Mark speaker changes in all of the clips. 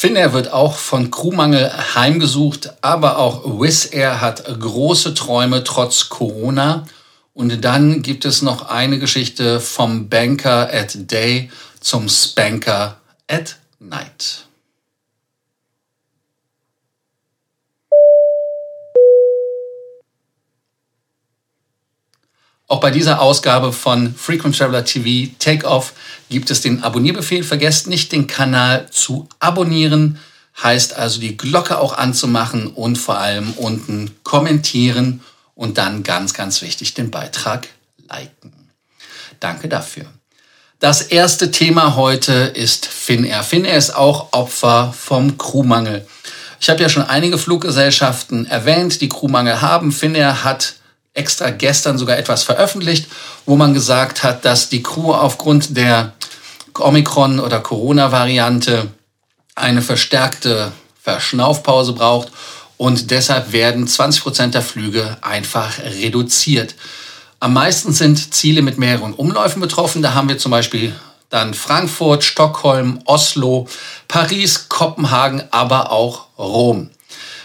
Speaker 1: Finnair wird auch von Crewmangel heimgesucht, aber auch Wizz Air hat große Träume trotz Corona. Und dann gibt es noch eine Geschichte vom Banker at Day zum Spanker at Night. Auch bei dieser Ausgabe von Frequent Traveler TV Takeoff gibt es den Abonnierbefehl. Vergesst nicht, den Kanal zu abonnieren. Heißt also, die Glocke auch anzumachen und vor allem unten kommentieren und dann ganz, ganz wichtig, den Beitrag liken. Danke dafür. Das erste Thema heute ist Finnair. Finnair ist auch Opfer vom Crewmangel. Ich habe ja schon einige Fluggesellschaften erwähnt, die Crewmangel haben. Finnair hat extra gestern sogar etwas veröffentlicht, wo man gesagt hat, dass die Crew aufgrund der Omikron- oder Corona-Variante eine verstärkte Verschnaufpause braucht und deshalb werden 20 Prozent der Flüge einfach reduziert. Am meisten sind Ziele mit mehreren Umläufen betroffen. Da haben wir zum Beispiel dann Frankfurt, Stockholm, Oslo, Paris, Kopenhagen, aber auch Rom.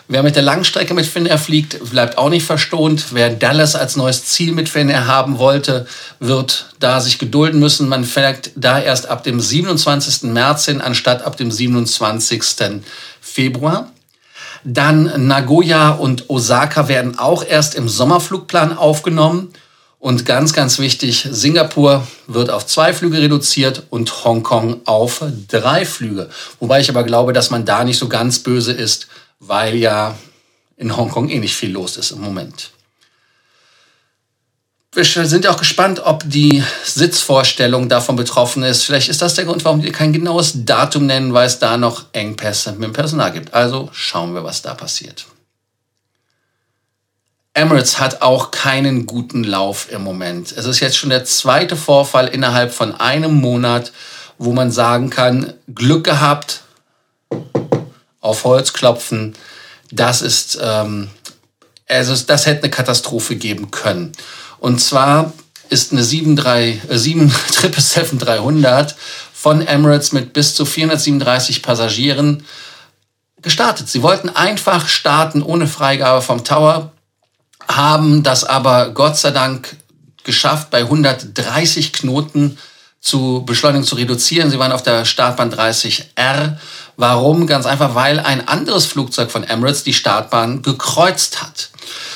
Speaker 1: Wer mit der Langstrecke mit Finnair fliegt, bleibt auch nicht verstohnt. Wer Dallas als neues Ziel mit Finnair haben wollte, wird da sich gedulden müssen. Man fliegt da erst ab dem 27. März hin, anstatt ab dem 27. Februar. Dann Nagoya und Osaka werden auch erst im Sommerflugplan aufgenommen. Und ganz, ganz wichtig, Singapur wird auf zwei Flüge reduziert und Hongkong auf drei Flüge. Wobei ich aber glaube, dass man da nicht so ganz böse ist, weil ja in Hongkong eh nicht viel los ist im Moment. Wir sind ja auch gespannt, ob die Sitzvorstellung davon betroffen ist. Vielleicht ist das der Grund, warum die kein genaues Datum nennen, weil es da noch Engpässe mit dem Personal gibt. Also schauen wir, was da passiert. Emirates hat auch keinen guten Lauf im Moment. Es ist jetzt schon der zweite Vorfall innerhalb von einem Monat, wo man sagen kann, Glück gehabt, auf Holz klopfen, das ist, ähm, also das hätte eine Katastrophe geben können. Und zwar ist eine 777-300 äh, von Emirates mit bis zu 437 Passagieren gestartet. Sie wollten einfach starten ohne Freigabe vom Tower, haben das aber Gott sei Dank geschafft, bei 130 Knoten zu Beschleunigung zu reduzieren. Sie waren auf der Startbahn 30R. Warum? Ganz einfach, weil ein anderes Flugzeug von Emirates die Startbahn gekreuzt hat.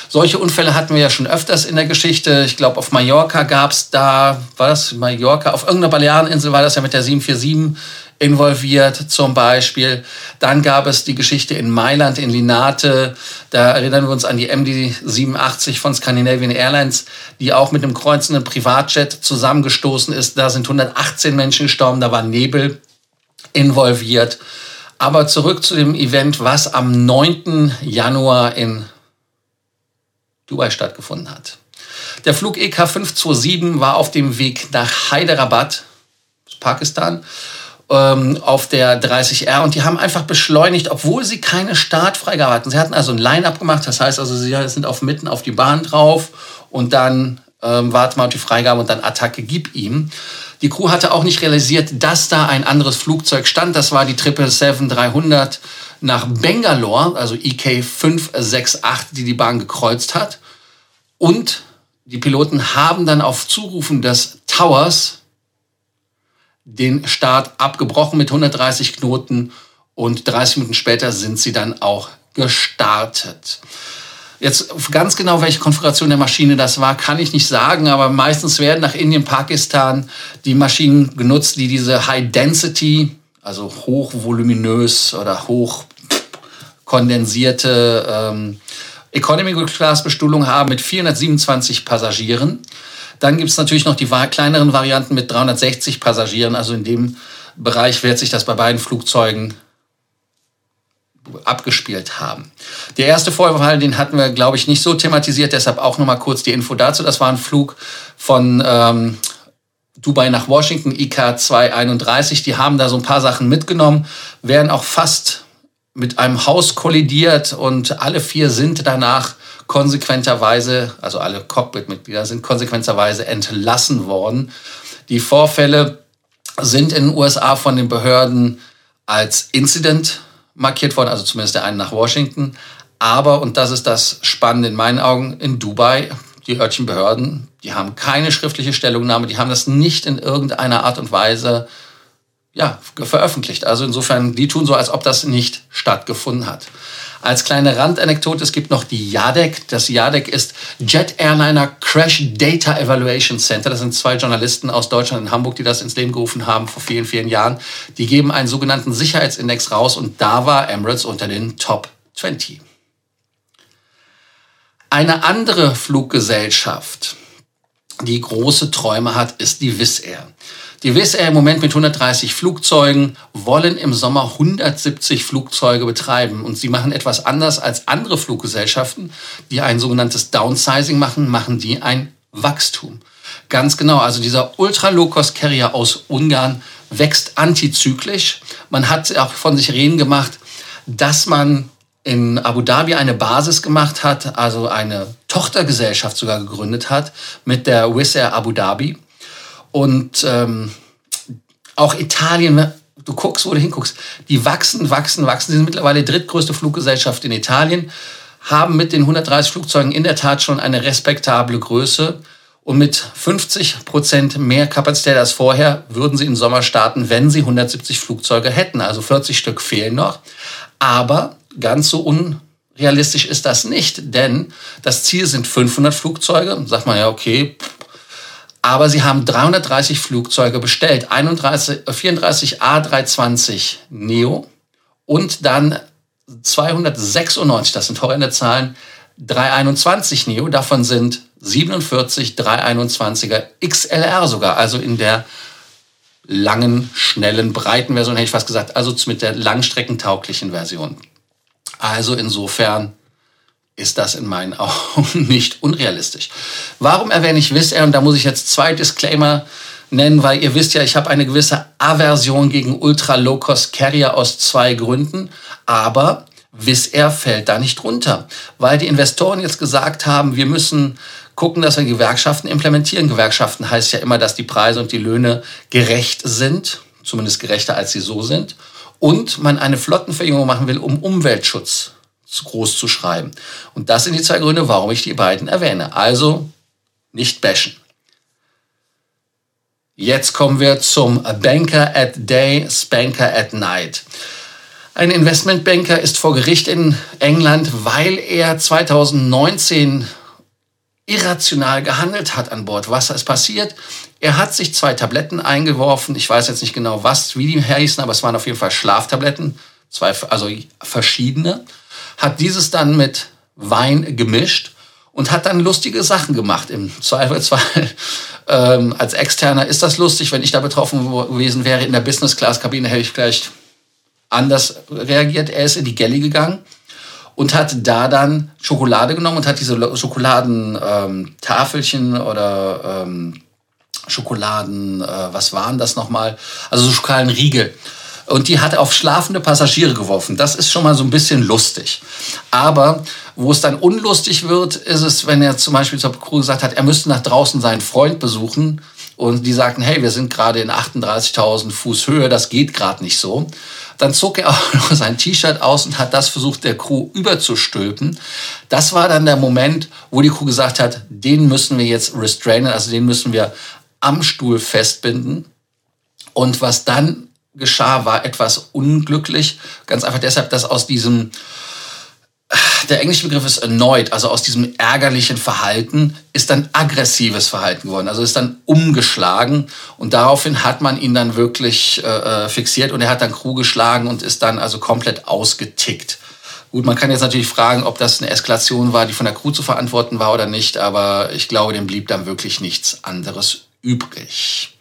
Speaker 1: Solche Unfälle hatten wir ja schon öfters in der Geschichte. Ich glaube, auf Mallorca gab es da, war das Mallorca? Auf irgendeiner Baleareninsel war das ja mit der 747 involviert zum Beispiel. Dann gab es die Geschichte in Mailand, in Linate. Da erinnern wir uns an die MD-87 von Scandinavian Airlines, die auch mit einem kreuzenden Privatjet zusammengestoßen ist. Da sind 118 Menschen gestorben, da war Nebel involviert. Aber zurück zu dem Event, was am 9. Januar in Dubai stattgefunden hat. Der Flug EK 527 war auf dem Weg nach Hyderabad, Pakistan, ähm, auf der 30R und die haben einfach beschleunigt, obwohl sie keine Startfreigabe hatten. Sie hatten also ein Line-Up gemacht, das heißt also, sie sind auf mitten auf die Bahn drauf und dann ähm, warten wir auf die Freigabe und dann Attacke gib ihm. Die Crew hatte auch nicht realisiert, dass da ein anderes Flugzeug stand. Das war die 777-300 nach Bangalore, also EK 568, die die Bahn gekreuzt hat. Und die Piloten haben dann auf Zurufen des Towers den Start abgebrochen mit 130 Knoten und 30 Minuten später sind sie dann auch gestartet. Jetzt ganz genau, welche Konfiguration der Maschine das war, kann ich nicht sagen, aber meistens werden nach Indien, Pakistan die Maschinen genutzt, die diese High Density, also hochvoluminös oder hoch kondensierte ähm, Economy Class Bestuhlung haben mit 427 Passagieren. Dann gibt es natürlich noch die kleineren Varianten mit 360 Passagieren. Also in dem Bereich wird sich das bei beiden Flugzeugen abgespielt haben. Der erste Vorfall, den hatten wir, glaube ich, nicht so thematisiert, deshalb auch nochmal kurz die Info dazu. Das war ein Flug von ähm, Dubai nach Washington, IK 231. Die haben da so ein paar Sachen mitgenommen, werden auch fast mit einem Haus kollidiert und alle vier sind danach konsequenterweise, also alle Cockpit-Mitglieder sind konsequenterweise entlassen worden. Die Vorfälle sind in den USA von den Behörden als Incident markiert worden, also zumindest der eine nach Washington. Aber, und das ist das Spannende in meinen Augen, in Dubai, die örtlichen Behörden, die haben keine schriftliche Stellungnahme, die haben das nicht in irgendeiner Art und Weise ja, veröffentlicht. Also insofern, die tun so, als ob das nicht stattgefunden hat. Als kleine Randanekdote, es gibt noch die JADEC. Das JADEC ist Jet Airliner Crash Data Evaluation Center. Das sind zwei Journalisten aus Deutschland und Hamburg, die das ins Leben gerufen haben vor vielen, vielen Jahren. Die geben einen sogenannten Sicherheitsindex raus und da war Emirates unter den Top 20. Eine andere Fluggesellschaft, die große Träume hat, ist die Wizz Air. Die Wizz Air im Moment mit 130 Flugzeugen wollen im Sommer 170 Flugzeuge betreiben. Und sie machen etwas anders als andere Fluggesellschaften, die ein sogenanntes Downsizing machen, machen die ein Wachstum. Ganz genau, also dieser Ultra-Low-Cost-Carrier aus Ungarn wächst antizyklisch. Man hat auch von sich reden gemacht, dass man in Abu Dhabi eine Basis gemacht hat, also eine Tochtergesellschaft sogar gegründet hat mit der Wizz Air Abu Dhabi. Und ähm, auch Italien, du guckst, wo du hinguckst, die wachsen, wachsen, wachsen. Sie sind mittlerweile drittgrößte Fluggesellschaft in Italien, haben mit den 130 Flugzeugen in der Tat schon eine respektable Größe. Und mit 50 Prozent mehr Kapazität als vorher würden sie im Sommer starten, wenn sie 170 Flugzeuge hätten. Also 40 Stück fehlen noch. Aber ganz so unrealistisch ist das nicht, denn das Ziel sind 500 Flugzeuge. Sagt man ja, okay, aber sie haben 330 Flugzeuge bestellt, 31, 34 A320 Neo und dann 296, das sind horrende Zahlen, 321 Neo, davon sind 47 321er XLR sogar, also in der langen, schnellen, breiten Version, hätte ich fast gesagt, also mit der langstreckentauglichen Version. Also insofern ist das in meinen Augen nicht unrealistisch. Warum erwähne ich Wizz Air? Und da muss ich jetzt zwei Disclaimer nennen, weil ihr wisst ja, ich habe eine gewisse Aversion gegen Ultra-Low-Cost-Carrier aus zwei Gründen. Aber Wizz Air fällt da nicht runter, weil die Investoren jetzt gesagt haben, wir müssen gucken, dass wir Gewerkschaften implementieren. Gewerkschaften heißt ja immer, dass die Preise und die Löhne gerecht sind, zumindest gerechter als sie so sind. Und man eine Flottenverjüngung machen will, um Umweltschutz groß zu schreiben. Und das sind die zwei Gründe, warum ich die beiden erwähne. Also nicht bashen. Jetzt kommen wir zum Banker at Day, Spanker at Night. Ein Investmentbanker ist vor Gericht in England, weil er 2019 irrational gehandelt hat an Bord. Was ist passiert? Er hat sich zwei Tabletten eingeworfen. Ich weiß jetzt nicht genau was, wie die heißen, aber es waren auf jeden Fall Schlaftabletten. Zwei, also verschiedene hat dieses dann mit Wein gemischt und hat dann lustige Sachen gemacht. Im Zweifelsfall ähm, als Externer ist das lustig. Wenn ich da betroffen gewesen wäre in der Business-Class-Kabine, hätte ich vielleicht anders reagiert. Er ist in die Galley gegangen und hat da dann Schokolade genommen und hat diese Schokoladentafelchen ähm, oder ähm, Schokoladen, äh, was waren das nochmal? Also so Schokoladenriegel und die hat auf schlafende Passagiere geworfen. Das ist schon mal so ein bisschen lustig. Aber wo es dann unlustig wird, ist es, wenn er zum Beispiel zur Crew gesagt hat, er müsste nach draußen seinen Freund besuchen und die sagten, hey, wir sind gerade in 38.000 Fuß Höhe, das geht gerade nicht so. Dann zog er auch noch sein T-Shirt aus und hat das versucht, der Crew überzustülpen. Das war dann der Moment, wo die Crew gesagt hat, den müssen wir jetzt restrainen, also den müssen wir am Stuhl festbinden. Und was dann geschah, war etwas unglücklich. Ganz einfach deshalb, dass aus diesem, der englische Begriff ist erneut, also aus diesem ärgerlichen Verhalten ist dann aggressives Verhalten geworden. Also ist dann umgeschlagen und daraufhin hat man ihn dann wirklich äh, äh, fixiert und er hat dann Crew geschlagen und ist dann also komplett ausgetickt. Gut, man kann jetzt natürlich fragen, ob das eine Eskalation war, die von der Crew zu verantworten war oder nicht, aber ich glaube, dem blieb dann wirklich nichts anderes übrig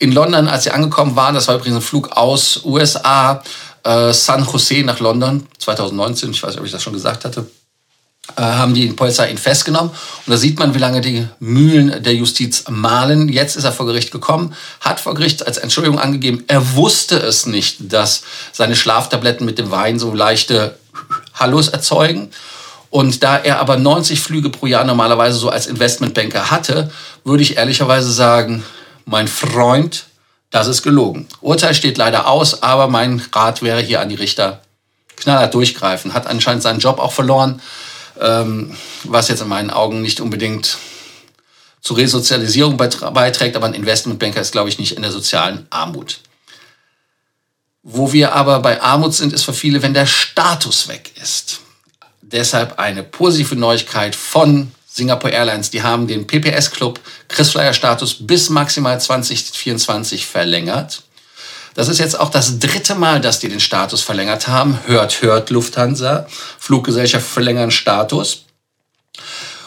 Speaker 1: in London, als sie angekommen waren, das war übrigens ein Flug aus USA, äh, San Jose nach London, 2019, ich weiß nicht, ob ich das schon gesagt hatte, äh, haben die Polizei ihn festgenommen. Und da sieht man, wie lange die Mühlen der Justiz malen. Jetzt ist er vor Gericht gekommen, hat vor Gericht als Entschuldigung angegeben, er wusste es nicht, dass seine Schlaftabletten mit dem Wein so leichte Hallos erzeugen. Und da er aber 90 Flüge pro Jahr normalerweise so als Investmentbanker hatte, würde ich ehrlicherweise sagen, mein Freund, das ist gelogen. Urteil steht leider aus, aber mein Rat wäre hier an die Richter, knallhart durchgreifen. Hat anscheinend seinen Job auch verloren, ähm, was jetzt in meinen Augen nicht unbedingt zur Resozialisierung beiträgt, aber ein Investmentbanker ist, glaube ich, nicht in der sozialen Armut. Wo wir aber bei Armut sind, ist für viele, wenn der Status weg ist. Deshalb eine positive Neuigkeit von Singapore Airlines. Die haben den PPS-Club Christflyer-Status bis maximal 2024 verlängert. Das ist jetzt auch das dritte Mal, dass die den Status verlängert haben. Hört, hört Lufthansa. Fluggesellschaft verlängern Status.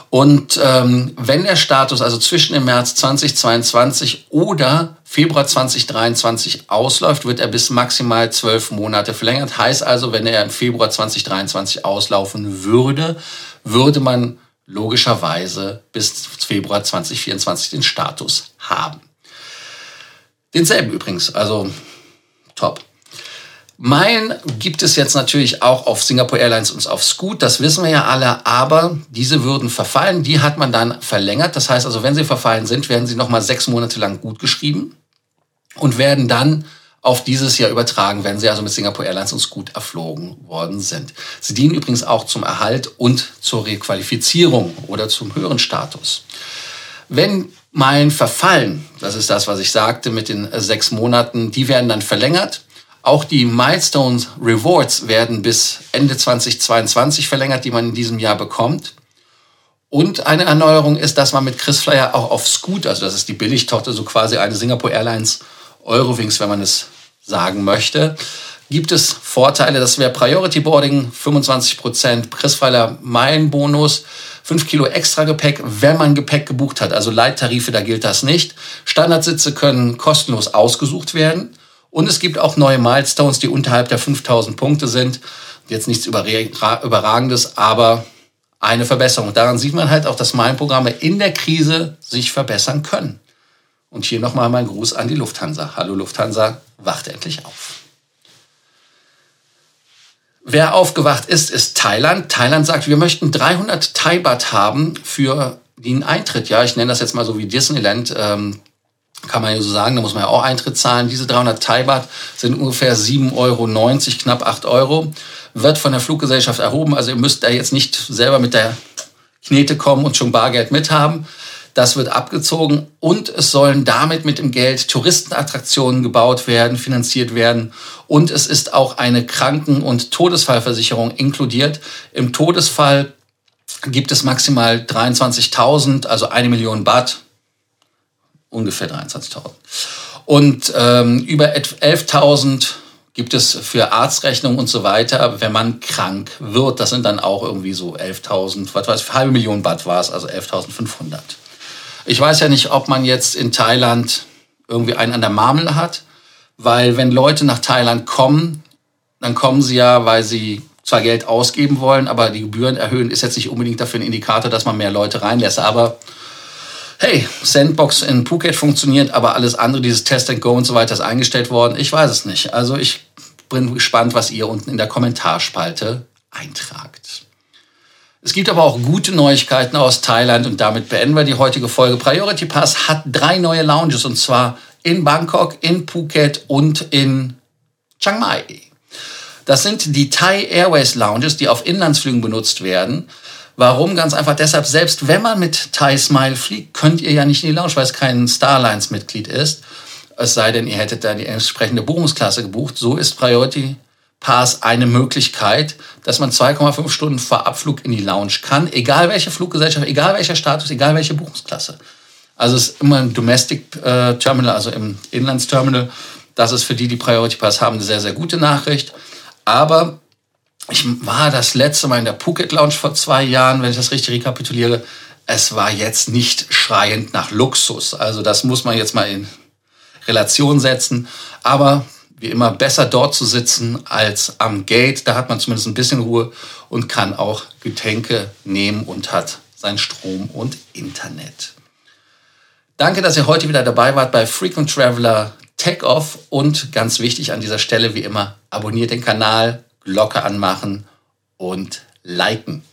Speaker 1: Und ähm, wenn der Status also zwischen dem März 2022 oder Februar 2023 ausläuft, wird er bis maximal zwölf Monate verlängert. Heißt also, wenn er im Februar 2023 auslaufen würde, würde man logischerweise bis Februar 2024 den Status haben. Denselben übrigens, also top. Meilen gibt es jetzt natürlich auch auf Singapore Airlines und auf Scoot, das wissen wir ja alle, aber diese würden verfallen, die hat man dann verlängert. Das heißt also, wenn sie verfallen sind, werden sie nochmal sechs Monate lang gut geschrieben und werden dann auf dieses Jahr übertragen, wenn sie also mit Singapore Airlines und Scoot erflogen worden sind. Sie dienen übrigens auch zum Erhalt und zur Requalifizierung oder zum höheren Status. Wenn Meilen verfallen, das ist das, was ich sagte mit den sechs Monaten, die werden dann verlängert auch die Milestone Rewards werden bis Ende 2022 verlängert, die man in diesem Jahr bekommt. Und eine Erneuerung ist, dass man mit KrisFlyer auch auf Scoot, also das ist die Billigtochter, so quasi eine Singapore Airlines Eurowings, wenn man es sagen möchte, gibt es Vorteile. Das wäre Priority Boarding, 25% KrisFlyer Meilenbonus, 5 Kilo extra Gepäck, wenn man Gepäck gebucht hat. Also Leittarife, da gilt das nicht. Standardsitze können kostenlos ausgesucht werden. Und es gibt auch neue Milestones, die unterhalb der 5000 Punkte sind. Jetzt nichts Überragendes, aber eine Verbesserung. Daran sieht man halt auch, dass Meilenprogramme in der Krise sich verbessern können. Und hier nochmal mein Gruß an die Lufthansa. Hallo Lufthansa, wacht endlich auf. Wer aufgewacht ist, ist Thailand. Thailand sagt, wir möchten 300 Thai-Baht haben für den Eintritt. Ja, ich nenne das jetzt mal so wie Disneyland. Ähm, kann man ja so sagen, da muss man ja auch Eintritt zahlen. Diese 300 Thai-Baht sind ungefähr 7,90 Euro, knapp 8 Euro. Wird von der Fluggesellschaft erhoben. Also ihr müsst da jetzt nicht selber mit der Knete kommen und schon Bargeld mithaben. Das wird abgezogen und es sollen damit mit dem Geld Touristenattraktionen gebaut werden, finanziert werden und es ist auch eine Kranken- und Todesfallversicherung inkludiert. Im Todesfall gibt es maximal 23.000, also eine Million Baht, ungefähr 23.000. Und ähm, über 11.000 gibt es für Arztrechnungen und so weiter, wenn man krank wird. Das sind dann auch irgendwie so 11.000, was weiß ich, halbe Million Baht war es, also 11.500. Ich weiß ja nicht, ob man jetzt in Thailand irgendwie einen an der Marmel hat, weil wenn Leute nach Thailand kommen, dann kommen sie ja, weil sie zwar Geld ausgeben wollen, aber die Gebühren erhöhen, ist jetzt nicht unbedingt dafür ein Indikator, dass man mehr Leute reinlässt. Aber hey, Sandbox in Phuket funktioniert, aber alles andere, dieses Test and Go und so weiter, ist eingestellt worden. Ich weiß es nicht. Also ich bin gespannt, was ihr unten in der Kommentarspalte eintragt. Es gibt aber auch gute Neuigkeiten aus Thailand und damit beenden wir die heutige Folge. Priority Pass hat drei neue Lounges und zwar in Bangkok, in Phuket und in Chiang Mai. Das sind die Thai Airways Lounges, die auf Inlandsflügen benutzt werden. Warum? Ganz einfach deshalb, selbst wenn man mit Thai Smile fliegt, könnt ihr ja nicht in die Lounge, weil es kein Starlines-Mitglied ist. Es sei denn, ihr hättet da die entsprechende Buchungsklasse gebucht. So ist Priority Pass eine Möglichkeit, dass man 2,5 Stunden vor Abflug in die Lounge kann, egal welche Fluggesellschaft, egal welcher Status, egal welche Buchungsklasse. Also es ist immer ein Domestic äh, Terminal, also im Inlandsterminal. Das ist für die, die Priority Pass haben, eine sehr, sehr gute Nachricht. Aber ich war das letzte Mal in der Phuket Lounge vor zwei Jahren, wenn ich das richtig rekapituliere. Es war jetzt nicht schreiend nach Luxus. Also das muss man jetzt mal in Relation setzen. Aber wie immer besser dort zu sitzen als am Gate. Da hat man zumindest ein bisschen Ruhe und kann auch Getränke nehmen und hat sein Strom und Internet. Danke, dass ihr heute wieder dabei wart bei Frequent Traveler Tech Off und ganz wichtig an dieser Stelle wie immer, abonniert den Kanal, Glocke anmachen und liken.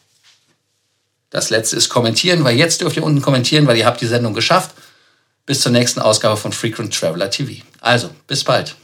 Speaker 1: Das letzte ist kommentieren, weil jetzt dürft ihr unten kommentieren, weil ihr habt die Sendung geschafft. Bis zur nächsten Ausgabe von Frequent Traveler TV. Also, bis bald.